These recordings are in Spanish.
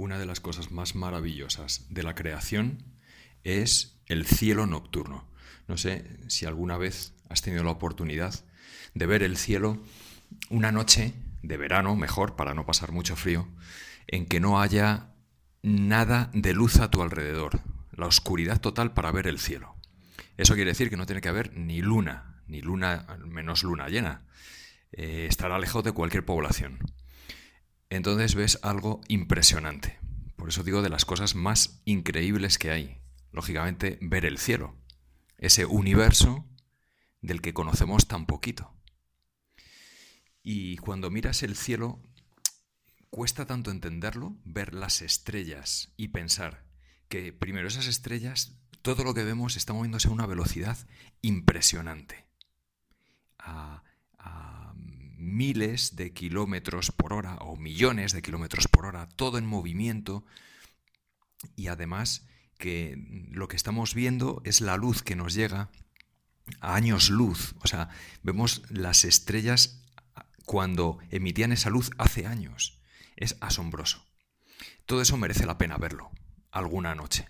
una de las cosas más maravillosas de la creación es el cielo nocturno. No sé si alguna vez has tenido la oportunidad de ver el cielo una noche de verano, mejor, para no pasar mucho frío, en que no haya nada de luz a tu alrededor, la oscuridad total para ver el cielo. Eso quiere decir que no tiene que haber ni luna, ni luna, menos luna llena. Eh, estará lejos de cualquier población. Entonces ves algo impresionante. Por eso digo de las cosas más increíbles que hay. Lógicamente, ver el cielo. Ese universo del que conocemos tan poquito. Y cuando miras el cielo, cuesta tanto entenderlo, ver las estrellas y pensar que primero esas estrellas, todo lo que vemos está moviéndose a una velocidad impresionante. A, miles de kilómetros por hora o millones de kilómetros por hora, todo en movimiento. Y además que lo que estamos viendo es la luz que nos llega a años luz. O sea, vemos las estrellas cuando emitían esa luz hace años. Es asombroso. Todo eso merece la pena verlo alguna noche.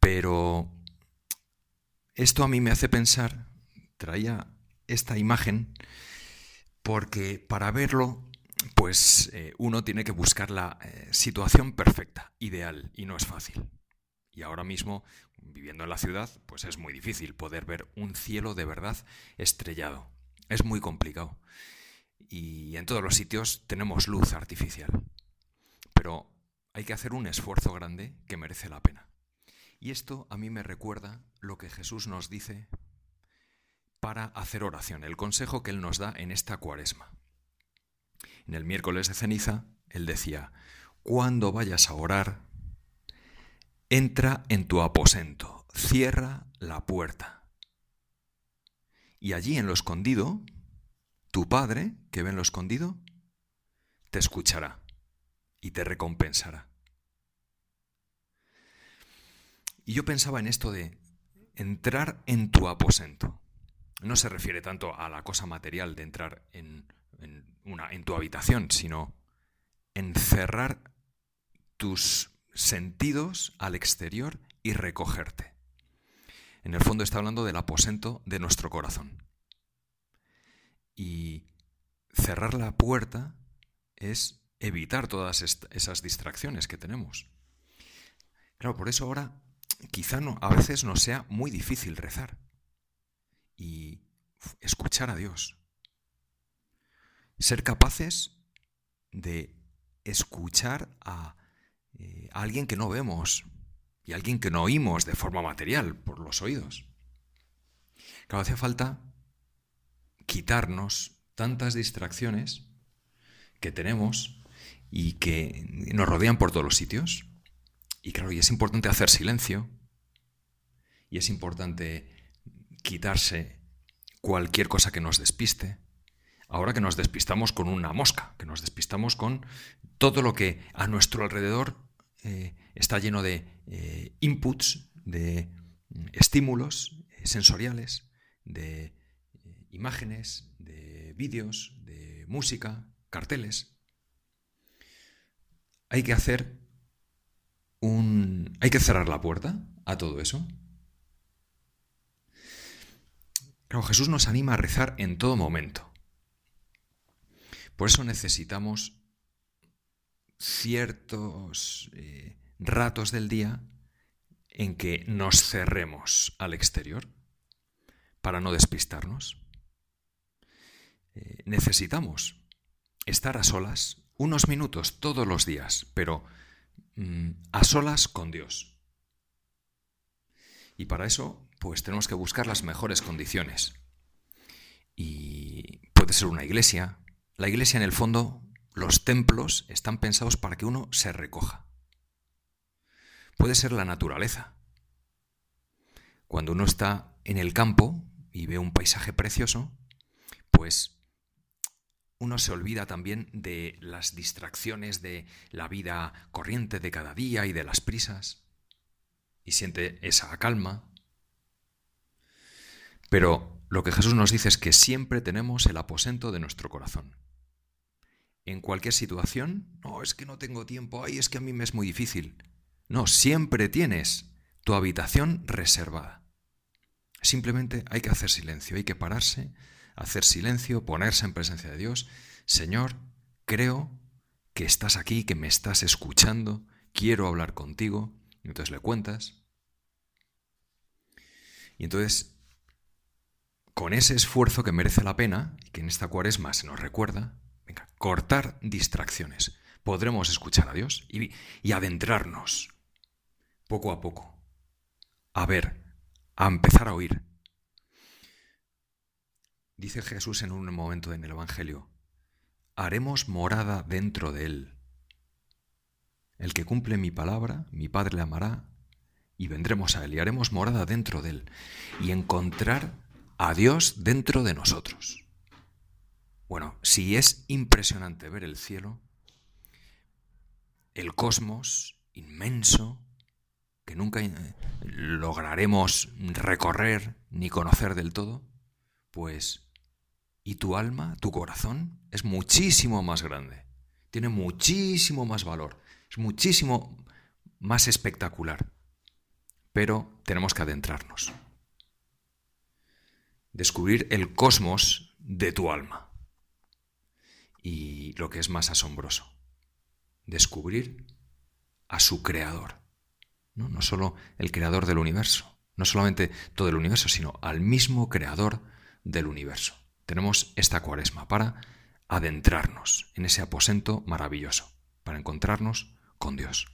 Pero esto a mí me hace pensar, traía esta imagen, porque para verlo, pues eh, uno tiene que buscar la eh, situación perfecta, ideal, y no es fácil. Y ahora mismo, viviendo en la ciudad, pues es muy difícil poder ver un cielo de verdad estrellado. Es muy complicado. Y en todos los sitios tenemos luz artificial. Pero hay que hacer un esfuerzo grande que merece la pena. Y esto a mí me recuerda lo que Jesús nos dice para hacer oración, el consejo que Él nos da en esta cuaresma. En el miércoles de ceniza, Él decía, cuando vayas a orar, entra en tu aposento, cierra la puerta y allí en lo escondido, tu Padre, que ve en lo escondido, te escuchará y te recompensará. Y yo pensaba en esto de entrar en tu aposento. No se refiere tanto a la cosa material de entrar en, una, en tu habitación, sino encerrar tus sentidos al exterior y recogerte. En el fondo está hablando del aposento de nuestro corazón. Y cerrar la puerta es evitar todas esas distracciones que tenemos. Claro, por eso ahora quizá no, a veces nos sea muy difícil rezar y escuchar a Dios. Ser capaces de escuchar a, eh, a alguien que no vemos, y alguien que no oímos de forma material por los oídos. Claro, hace falta quitarnos tantas distracciones que tenemos y que nos rodean por todos los sitios. Y claro, y es importante hacer silencio y es importante quitarse cualquier cosa que nos despiste. Ahora que nos despistamos con una mosca, que nos despistamos con todo lo que a nuestro alrededor eh, está lleno de eh, inputs, de mm, estímulos eh, sensoriales, de imágenes, de vídeos, de música, carteles. Hay que hacer un... hay que cerrar la puerta a todo eso. Jesús nos anima a rezar en todo momento. Por eso necesitamos ciertos eh, ratos del día en que nos cerremos al exterior para no despistarnos. Eh, necesitamos estar a solas unos minutos todos los días, pero mm, a solas con Dios. Y para eso, pues tenemos que buscar las mejores condiciones. Y puede ser una iglesia. La iglesia en el fondo los templos están pensados para que uno se recoja. Puede ser la naturaleza. Cuando uno está en el campo y ve un paisaje precioso, pues uno se olvida también de las distracciones de la vida corriente de cada día y de las prisas, y siente esa calma. Pero lo que Jesús nos dice es que siempre tenemos el aposento de nuestro corazón en cualquier situación, no, es que no tengo tiempo, ay, es que a mí me es muy difícil. No, siempre tienes tu habitación reservada. Simplemente hay que hacer silencio, hay que pararse, hacer silencio, ponerse en presencia de Dios. Señor, creo que estás aquí, que me estás escuchando, quiero hablar contigo. Y entonces le cuentas. Y entonces, con ese esfuerzo que merece la pena, y que en esta cuaresma se nos recuerda, venga, cortar distracciones. Podremos escuchar a Dios y, adentrarnos poco a poco. A ver, a empezar a oír. Dice Jesús en un momento en el Evangelio, haremos morada dentro de él. El que cumple mi palabra, mi Padre le amará, y vendremos a él y haremos morada dentro de él, y encontrar a Dios dentro de nosotros. Bueno, si es impresionante ver el cielo, el cosmos inmenso, que nunca eh, lograremos recorrer ni conocer del todo, pues, ¿y tu alma, tu corazón? Es muchísimo más grande, tiene muchísimo más valor, es muchísimo más espectacular, pero tenemos que adentrarnos, descubrir el cosmos de tu alma y lo que es más asombroso, descubrir a su creador. ¿no? no solo el creador del universo, no solamente todo el universo, sino al mismo creador del universo. Tenemos esta cuaresma para adentrarnos en ese aposento maravilloso, para encontrarnos con Dios.